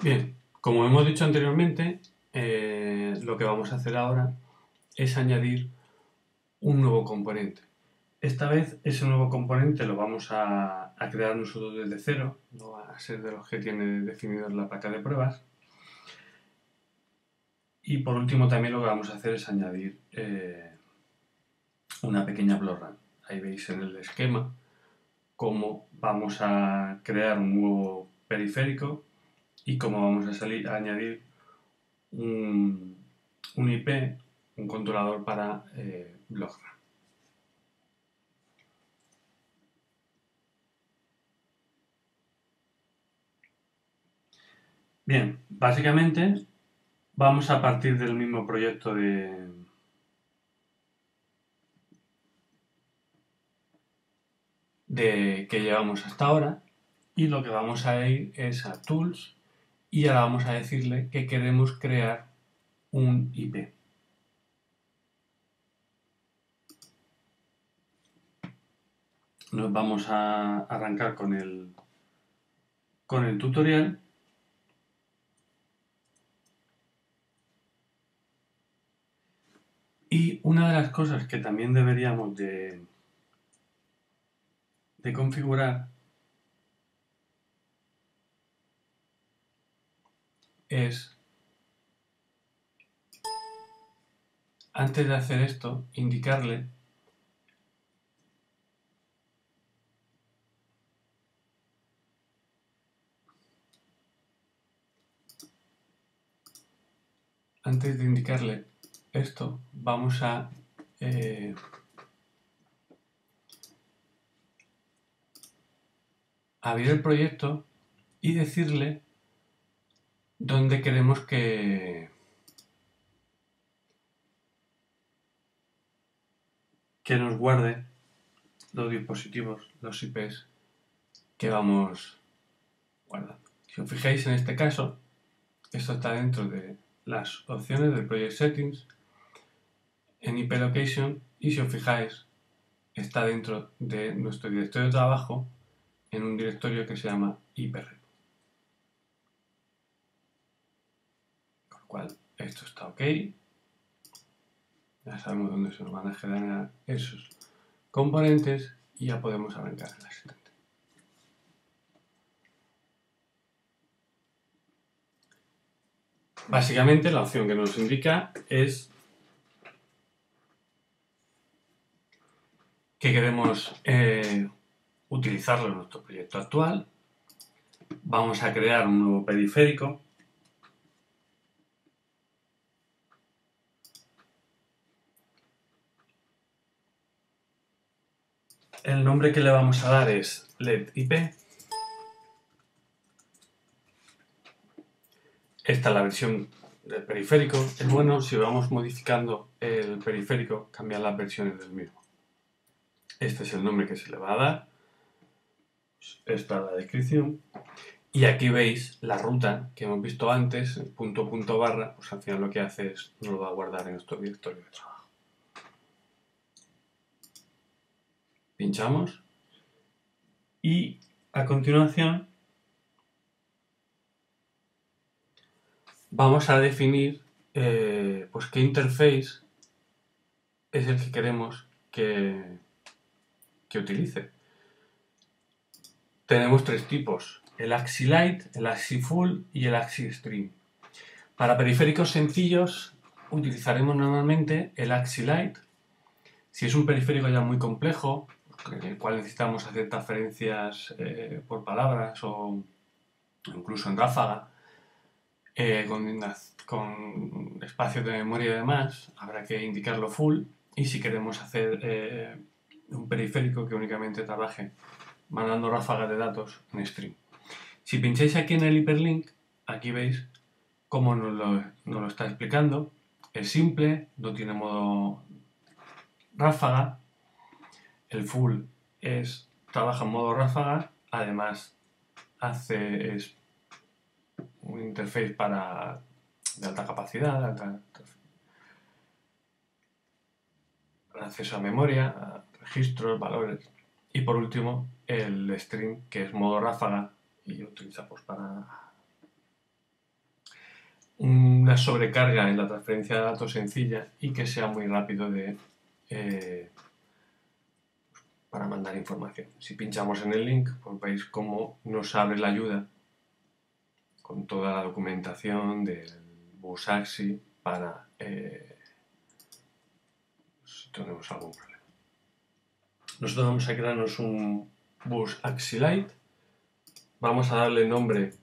Bien, como hemos dicho anteriormente, eh, lo que vamos a hacer ahora es añadir un nuevo componente. Esta vez ese nuevo componente lo vamos a, crear nosotros desde cero, no va a ser de los que tiene definido la placa de pruebas. Y por último también lo que vamos a hacer es añadir eh, una pequeña blorran. Ahí veis en el esquema cómo vamos a crear un nuevo periférico y cómo vamos a, salir, a añadir un, IP, un controlador para eh, Bien, básicamente vamos a partir del mismo proyecto de, de que llevamos hasta ahora y lo que vamos a ir es a Tools y ahora vamos a decirle que queremos crear un IP. Nos vamos a arrancar con el, con el tutorial Y una de las cosas que también deberíamos de, de configurar es, antes de hacer esto, indicarle antes de indicarle esto vamos a eh, abrir el proyecto y decirle dónde queremos que, que nos guarde los dispositivos, los IPs que vamos guardando. Si os fijáis en este caso, esto está dentro de las opciones del Project Settings en IP Location y si os fijáis está dentro de nuestro directorio de trabajo en un directorio que se llama IPREP. Con lo cual esto está ok. Ya sabemos dónde se nos van a generar esos componentes y ya podemos arrancar el asistente. Básicamente la opción que nos indica es que queremos eh, utilizarlo en nuestro proyecto actual. Vamos a crear un nuevo periférico. El nombre que le vamos a dar es LED IP. Esta es la versión del periférico. Es bueno si vamos modificando el periférico, cambiar las versiones del mismo. Este es el nombre que se le va a dar. Esta es la descripción. Y aquí veis la ruta que hemos visto antes, punto punto barra, pues al final lo que hace es nos lo va a guardar en nuestro directorio de trabajo. Pinchamos y a continuación vamos a definir eh, pues qué interface es el que queremos que, que utilice. Tenemos tres tipos, el Axi Light, el Axi Full y el Axi Stream. Para periféricos sencillos utilizaremos normalmente el Axi Light. Si es un periférico ya muy complejo, en el cual necesitamos hacer transferencias eh, por palabras o incluso en ráfaga, eh, con, con espacio de memoria y demás, habrá que indicarlo full. Y si queremos hacer eh, un periférico que únicamente trabaje mandando ráfagas de datos en stream. Si pincháis aquí en el hiperlink, aquí veis cómo nos lo, está explicando. Es simple, no tiene modo ráfaga. El full es trabaja en modo ráfaga, además hace es un interface para de alta capacidad, acceso a memoria, registros, valores. Y por último, el string, que es modo ráfaga y utiliza pues, para una sobrecarga en la transferencia de datos sencilla y que sea muy rápido de, eh, para mandar información. Si pinchamos en el link, pues veis cómo nos abre la ayuda con toda la documentación del bus AXI para eh, si tenemos algún problema. Nosotros vamos a crearnos un bus AXI Lite. Vamos a darle nombre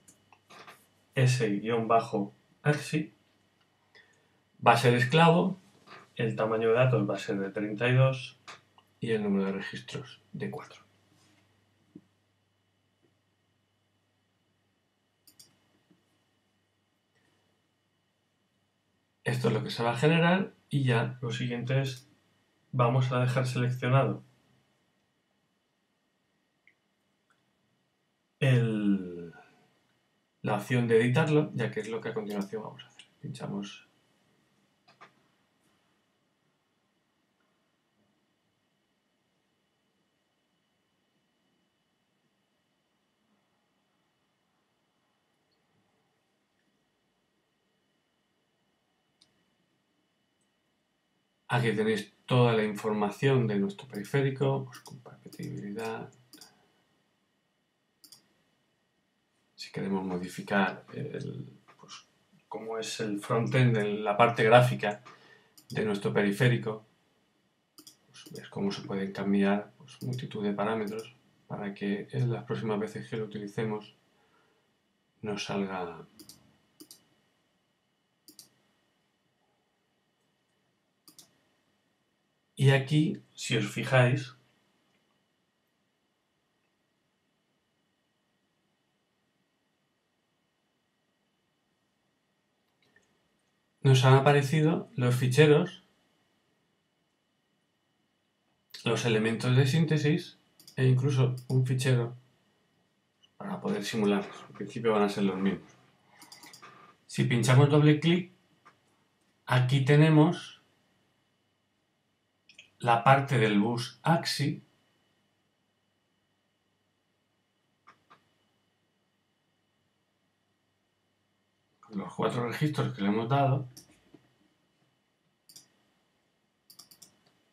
S-AXI. Va a ser esclavo. El tamaño de datos va a ser de 32 y el número de registros de 4. Esto es lo que se va a generar y ya lo siguiente es, vamos a dejar seleccionado la opción de editarlo, ya que es lo que a continuación vamos a hacer. Pinchamos Aquí tenéis toda la información de nuestro periférico, pues, compatibilidad. Si queremos modificar el, pues, cómo es el frontend en la parte gráfica de nuestro periférico, pues cómo se pueden cambiar pues, multitud de parámetros para que en las próximas veces que lo utilicemos nos salga Y aquí, si os fijáis, nos han aparecido los ficheros, los elementos de síntesis e incluso un fichero para poder simularlos. En principio van a ser los mismos. Si pinchamos doble clic, aquí tenemos la parte del bus AXI los cuatro registros que le hemos dado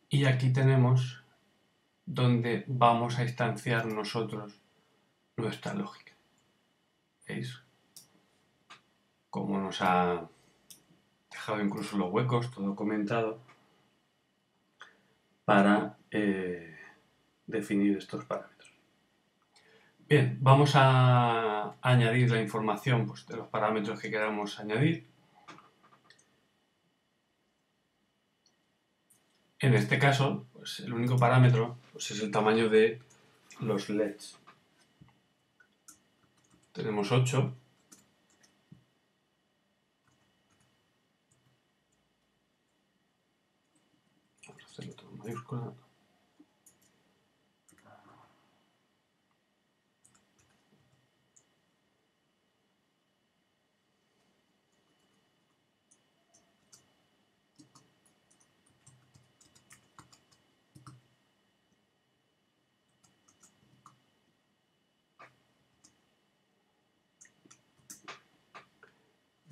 y aquí tenemos donde vamos a instanciar nosotros nuestra lógica. ¿Veis? Como nos ha dejado incluso los huecos, todo comentado para eh, definir estos parámetros. Bien, vamos a añadir la información pues, de los parámetros que queramos añadir. En este caso, pues, el único parámetro pues, es el tamaño de los LEDs. Tenemos 8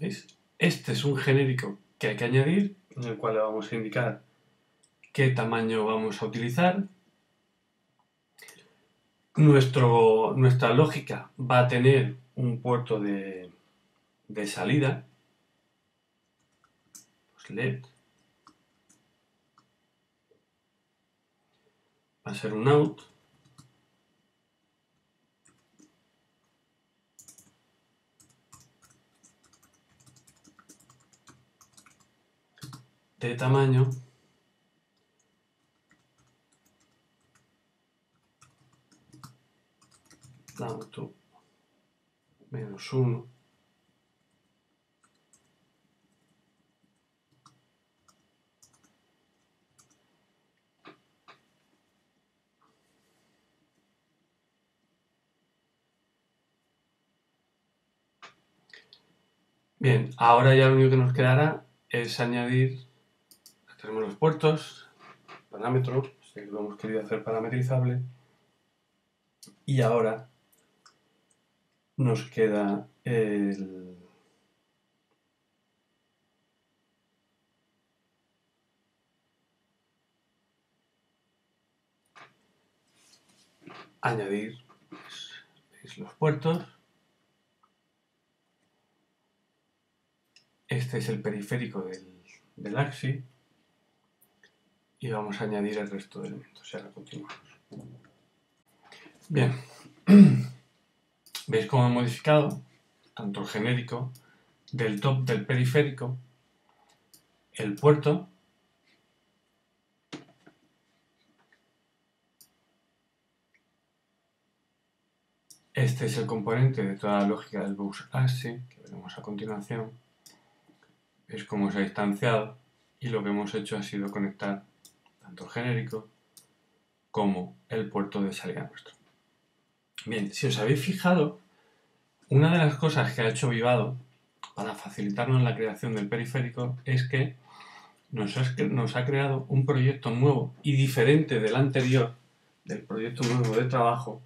¿Veis? Este es un genérico que hay que añadir, en el cual le vamos a indicar qué tamaño vamos a utilizar. Nuestro, nuestra lógica va a tener un puerto de, de salida, pues LED, va a ser un out, de tamaño auto menos 1 Bien, ahora ya lo único que nos quedará es añadir, tenemos los puertos, parámetros, si lo hemos querido hacer parametrizable, y ahora nos queda el... añadir pues, los puertos. Este es el periférico del, del axi y vamos a añadir el resto de elementos. Y ahora continuamos. Bien. veis cómo he modificado tanto el genérico del top del periférico, el puerto Este es el componente de toda la lógica del bus ASI, que veremos a continuación. Es como se ha distanciado y lo que hemos hecho ha sido conectar tanto el genérico como el puerto de salida nuestro. Bien, si os habéis fijado, una de las cosas que ha hecho Vivado para facilitarnos la creación del periférico es que nos ha, creado un proyecto nuevo y diferente del anterior, del proyecto nuevo de trabajo,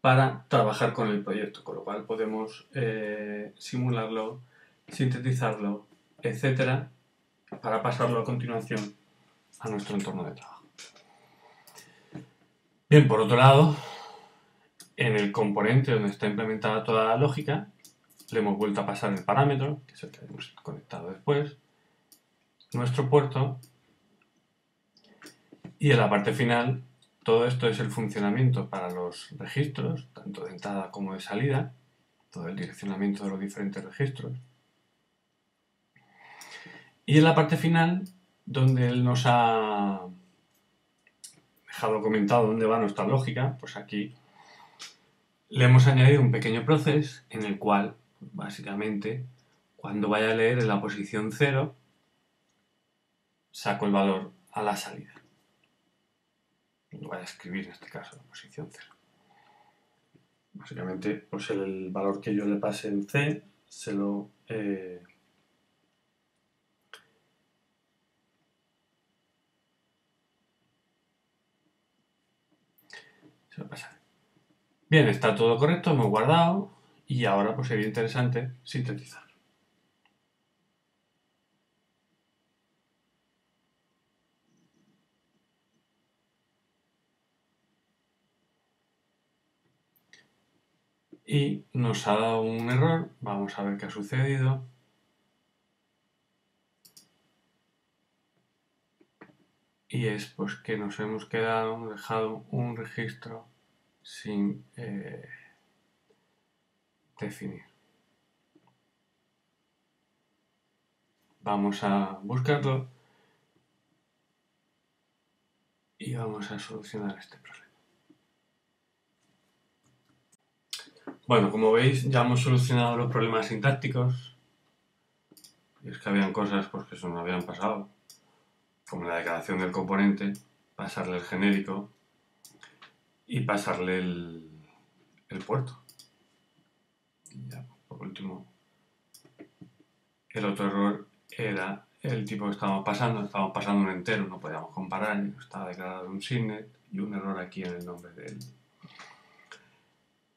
para trabajar con el proyecto, con lo cual podemos eh, simularlo, sintetizarlo, etcétera, para pasarlo a continuación a nuestro entorno de trabajo. Bien, por otro lado, en el componente donde está implementada toda la lógica, le hemos vuelto a pasar el parámetro, que es el que hemos conectado después, nuestro puerto, y en la parte final todo esto es el funcionamiento para los registros, tanto de entrada como de salida, todo el direccionamiento de los diferentes registros. Y en la parte final, donde él nos ha dejado comentado dónde va nuestra lógica, pues aquí le hemos añadido un pequeño proceso en el cual, básicamente, cuando vaya a leer en la posición 0, saco el valor a la salida voy a escribir en este caso la posición 0. Básicamente, pues el valor que yo le pase en C se lo eh, se lo pasa. Bien, está todo correcto, hemos guardado y ahora pues sería interesante sintetizar. y nos ha dado un error. Vamos a ver qué ha sucedido. Y es pues que nos hemos quedado, dejado un registro sin eh, definir. Vamos a buscarlo y vamos a solucionar este problema. Bueno, como veis, ya hemos solucionado los problemas sintácticos. Y es que habían cosas pues, que se nos habían pasado, como la declaración del componente, pasarle el genérico y pasarle el, puerto. Y ya, por último, el otro error era el tipo que estábamos pasando, estábamos pasando un entero, no podíamos comparar, estaba declarado un signet y un error aquí en el nombre del,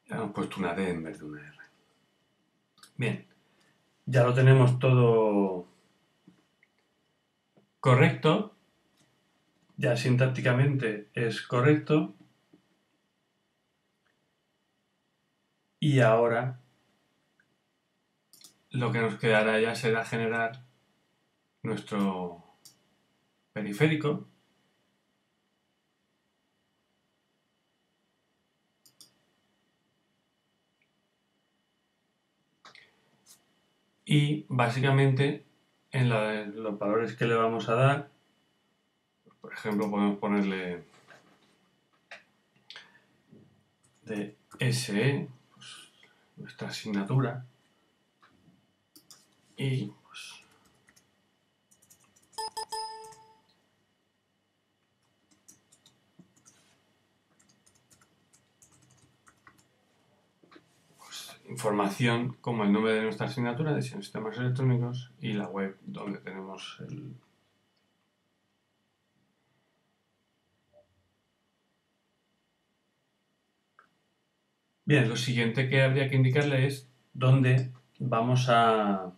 hemos puesto una D en vez de una R. Bien, ya lo tenemos todo correcto. Ya sintácticamente es correcto. Y ahora lo que nos quedará ya será generar nuestro periférico y básicamente en los valores que le vamos a dar, por ejemplo podemos ponerle de SE, pues, nuestra asignatura, y información como el nombre de nuestra asignatura, de sistemas electrónicos y la web donde tenemos el... Bien, lo siguiente que habría que indicarle es dónde vamos a...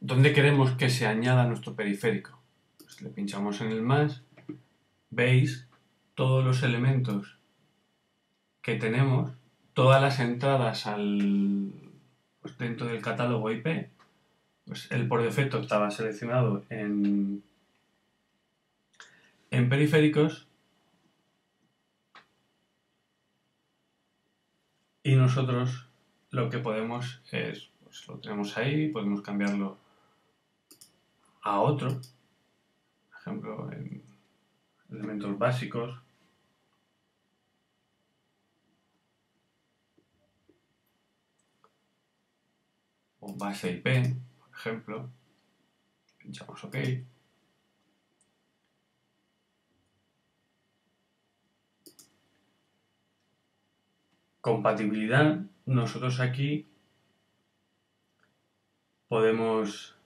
dónde queremos que se añada nuestro periférico. pues le pinchamos en el más, veis todos los elementos que tenemos, todas las entradas al, pues dentro del catálogo IP, pues él por defecto estaba seleccionado en, en periféricos y nosotros lo que podemos es, pues lo tenemos ahí, podemos cambiarlo a otro, por ejemplo, en elementos básicos. O base IP, por ejemplo. Pinchamos OK. Compatibilidad. Nosotros aquí podemos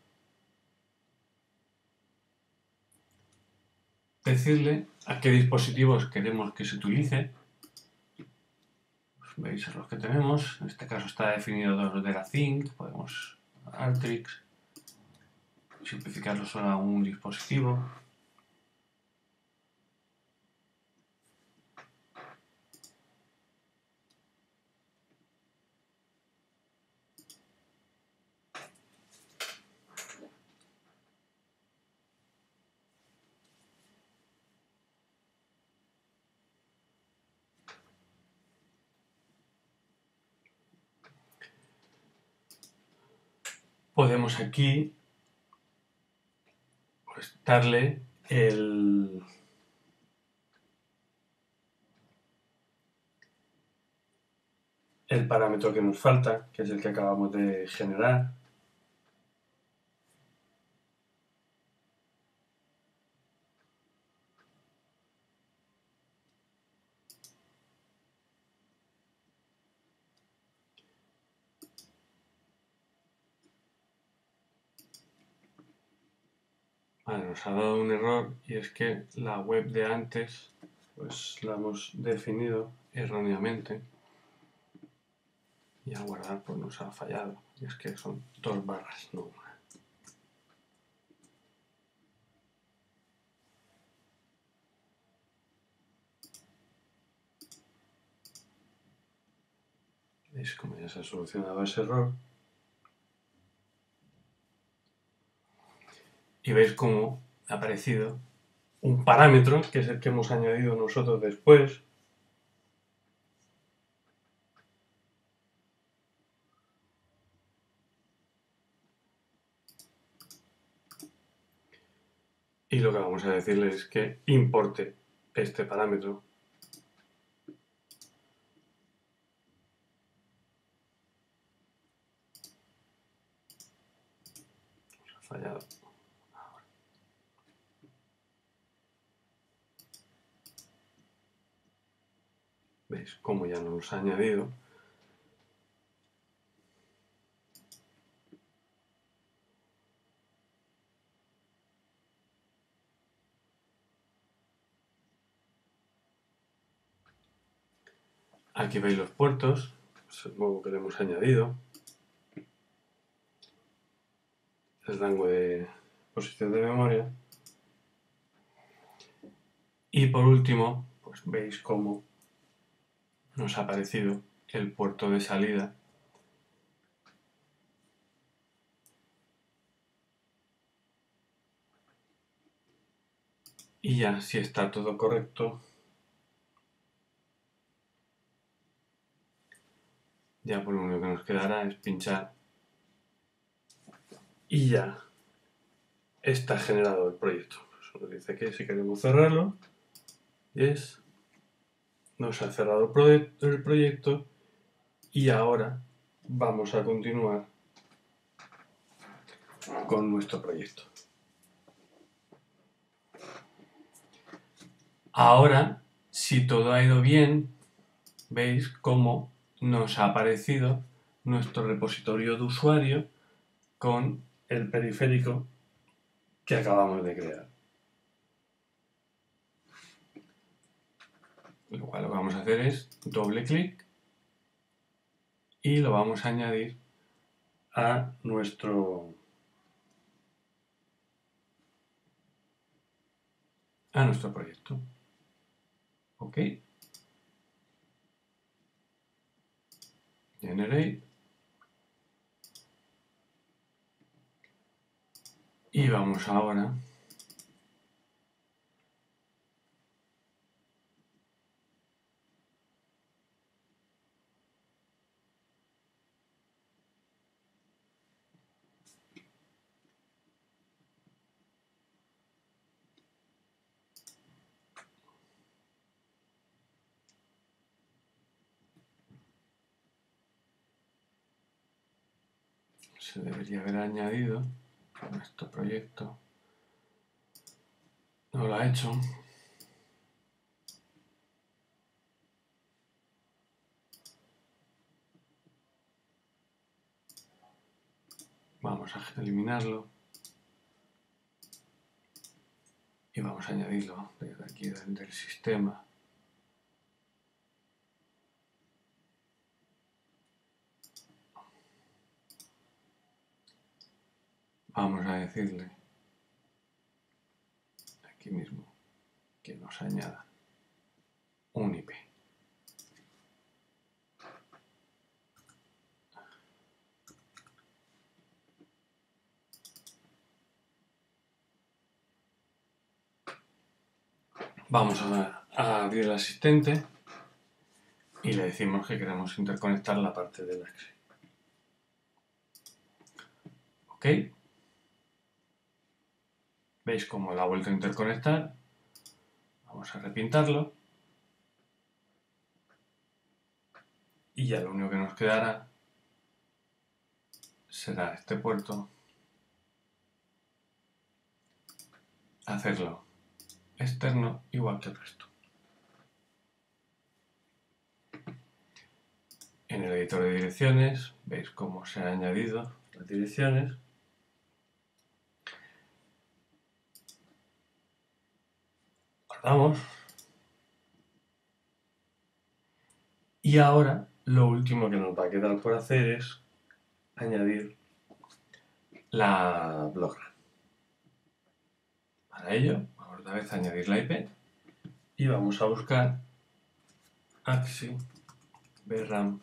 decirle a qué dispositivos queremos que se utilice. Veis los que tenemos. En este caso está definido de la Think. Podemos Artrix. Simplificarlo solo a un dispositivo. Podemos aquí darle el, el parámetro que nos falta, que es el que acabamos de generar. Nos ha dado un error y es que la web de antes pues la hemos definido erróneamente y al guardar pues nos ha fallado y es que son dos barras, no una. ¿Veis cómo ya se ha solucionado ese error? Y veis cómo ha aparecido un parámetro, que es el que hemos añadido nosotros después, y lo que vamos a decirle es que importe este parámetro ha fallado ¿Veis cómo ya nos ha añadido? Aquí veis los puertos, supongo que le hemos añadido. El rango de posición de memoria. Y por último, pues veis cómo nos ha aparecido el puerto de salida. Y ya si está todo correcto ya por lo único que nos quedará es pinchar. Y ya está generado el proyecto. Solo dice que si queremos cerrarlo es nos ha cerrado el proyecto y ahora vamos a continuar con nuestro proyecto. Ahora, si todo ha ido bien, veis cómo nos ha aparecido nuestro repositorio de usuario con el periférico que acabamos de crear. Lo cual lo que vamos a hacer es doble clic y lo vamos a añadir a nuestro a nuestro proyecto. ¿Ok? Generate. Y vamos ahora se debería haber añadido a nuestro proyecto. No lo ha hecho. Vamos a eliminarlo. Y vamos a añadirlo desde aquí, del sistema. Vamos a decirle aquí mismo que nos añada un IP. Vamos a, abrir el asistente y le decimos que queremos interconectar la parte del Axi. ¿Ok? ¿Veis cómo la ha vuelto a interconectar? Vamos a repintarlo. Y ya lo único que nos quedará será este puerto hacerlo externo igual que el resto. En el editor de direcciones veis cómo se han añadido las direcciones Y ahora lo último que nos va a quedar por hacer es añadir la blogra. Para ello, vamos otra vez añadir la IP y vamos a buscar axi vram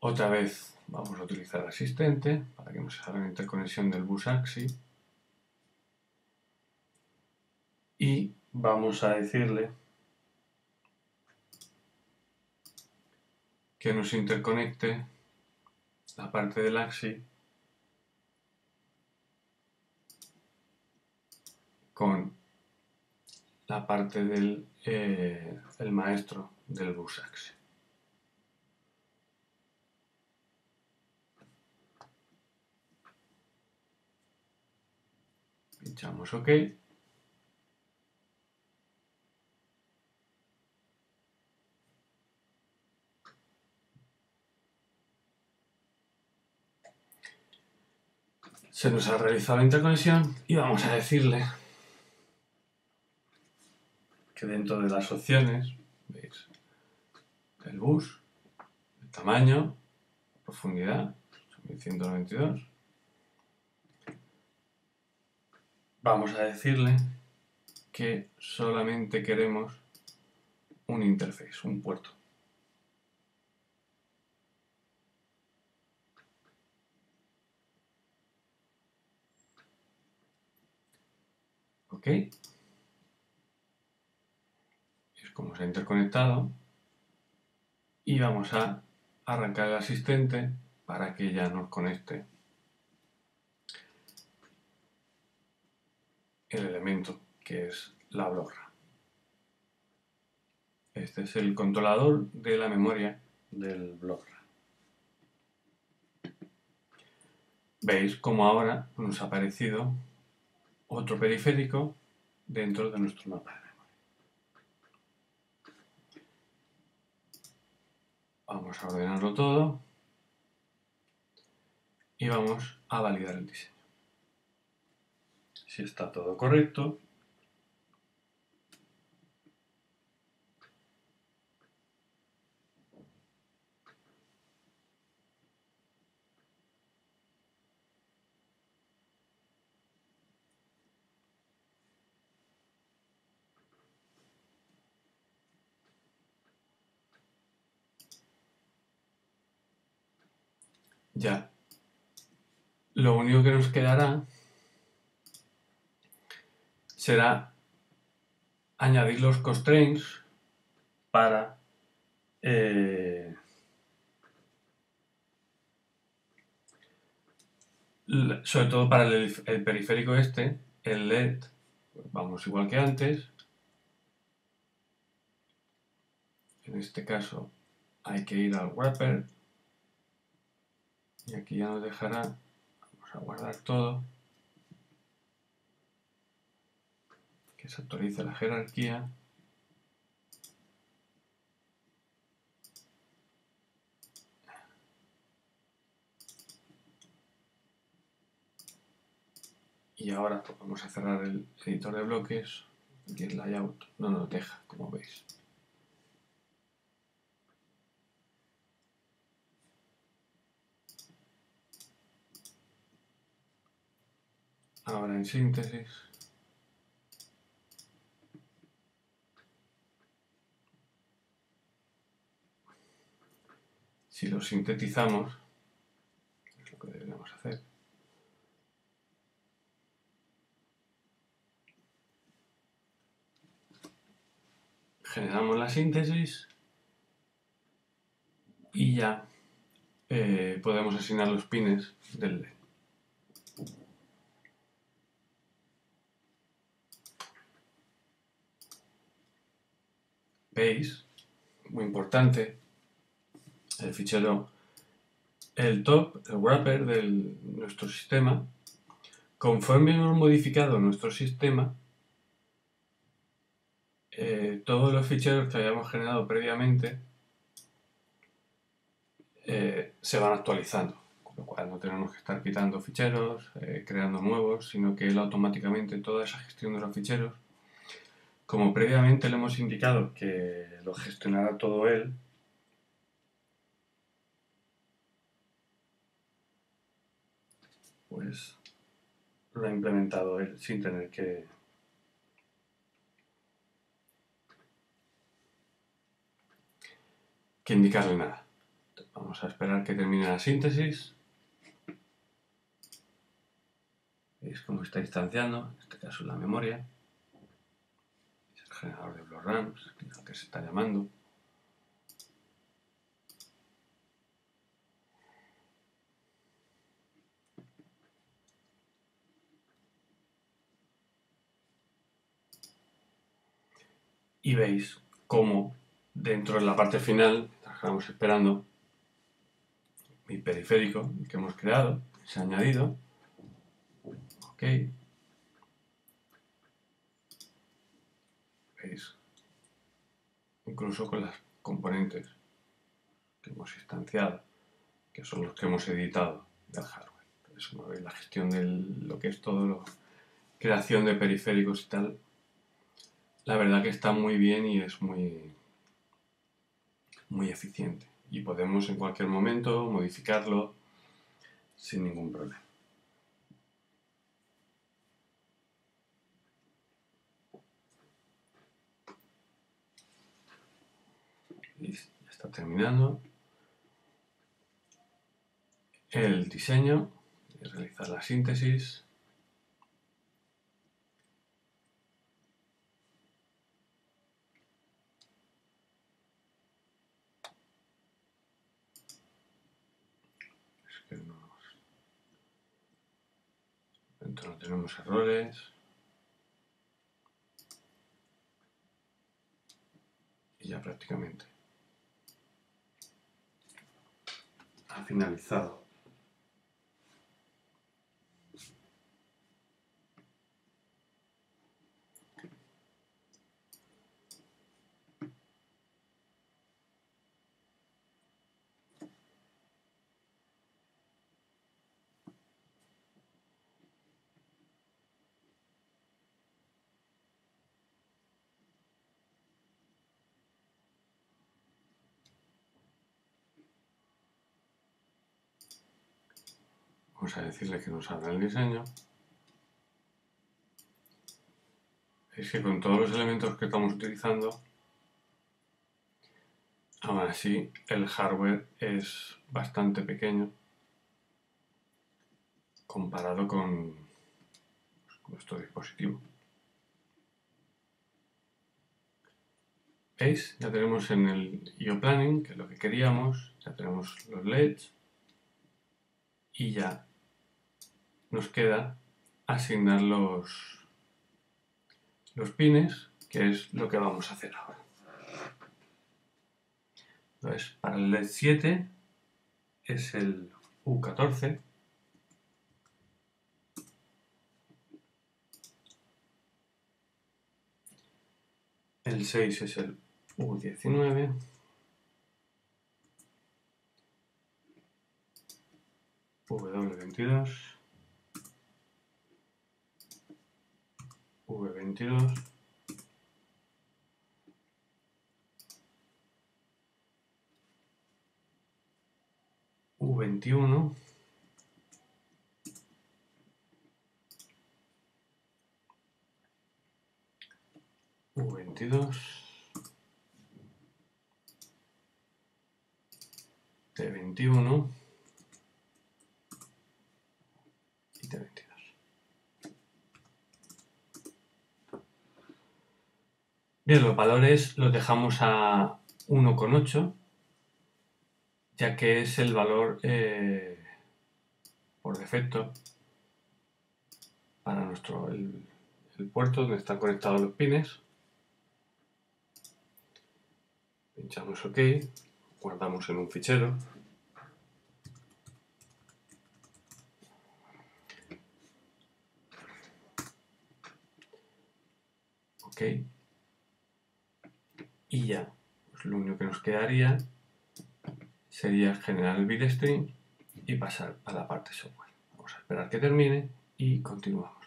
Otra vez vamos a utilizar asistente para que nos haga la interconexión del bus AXI. Y vamos a decirle que nos interconecte la parte del AXI con la parte del eh, el maestro del bus AXI. Pinchamos OK. Se nos ha realizado la interconexión y vamos a decirle que dentro de las opciones, veis, el bus, el tamaño, profundidad, 1192, vamos a decirle que solamente queremos un interface, un puerto. ¿Ok? Es como se ha interconectado. Y vamos a arrancar el asistente para que ya nos conecte el elemento que es la blogra. Este es el controlador de la memoria del blogra. Veis cómo ahora nos ha aparecido otro periférico dentro de nuestro mapa de memoria. Vamos a ordenarlo todo y vamos a validar el diseño si está todo correcto. Ya. Lo único que nos quedará será añadir los constraints para eh, sobre todo para el, el, periférico este, el LED, vamos igual que antes. En este caso hay que ir al wrapper y aquí ya nos dejará, vamos a guardar todo, se actualice la jerarquía. Y ahora pues, vamos a cerrar el editor de bloques, aquí el layout no nos deja, como veis. Ahora en síntesis. Si lo sintetizamos, es lo que deberíamos hacer. Generamos la síntesis y ya eh, podemos asignar los pines del LED. veis, muy importante, el fichero, el top, el wrapper de nuestro sistema, conforme hemos modificado nuestro sistema, eh, todos los ficheros que hayamos generado previamente eh, se van actualizando, con lo cual no tenemos que estar quitando ficheros, eh, creando nuevos, sino que él automáticamente toda esa gestión de los ficheros como previamente le hemos indicado que lo gestionará todo él, pues lo ha implementado él sin tener que que indicarle nada. Vamos a esperar que termine la síntesis. Veis cómo está instanciando, en este caso la memoria generador de BloRams, que es lo que se está llamando. Y veis cómo dentro de la parte final, estamos esperando, mi periférico que hemos creado, se ha añadido. Ok, incluso con las componentes que hemos instanciado, que son los que hemos editado del hardware. Entonces, la gestión de lo que es todo, la creación de periféricos y tal, la verdad que está muy bien y es muy, muy eficiente. Y podemos en cualquier momento modificarlo sin ningún problema. ya está terminando el diseño realizar la síntesis es que no, no tenemos errores y ya prácticamente ha finalizado. A decirle que nos abra el diseño. Es que con todos los elementos que estamos utilizando, aún así el hardware es bastante pequeño comparado con nuestro dispositivo. ¿Veis? Ya tenemos en el IO Planning, que es lo que queríamos, ya tenemos los LEDs y ya nos queda asignar los, los pines, que es lo que vamos a hacer ahora. Entonces, para el LED 7 es el U14. El 6 es el U19. W22. V22. U21 U22 T21 y T22 Bien, los valores los dejamos a 1,8 ya que es el valor eh, por defecto para nuestro el, puerto donde están conectados los pines. Pinchamos OK, guardamos en un fichero. OK. Y ya, pues lo único que nos quedaría sería generar el bitstream y pasar a la parte software. Vamos a esperar que termine y continuamos.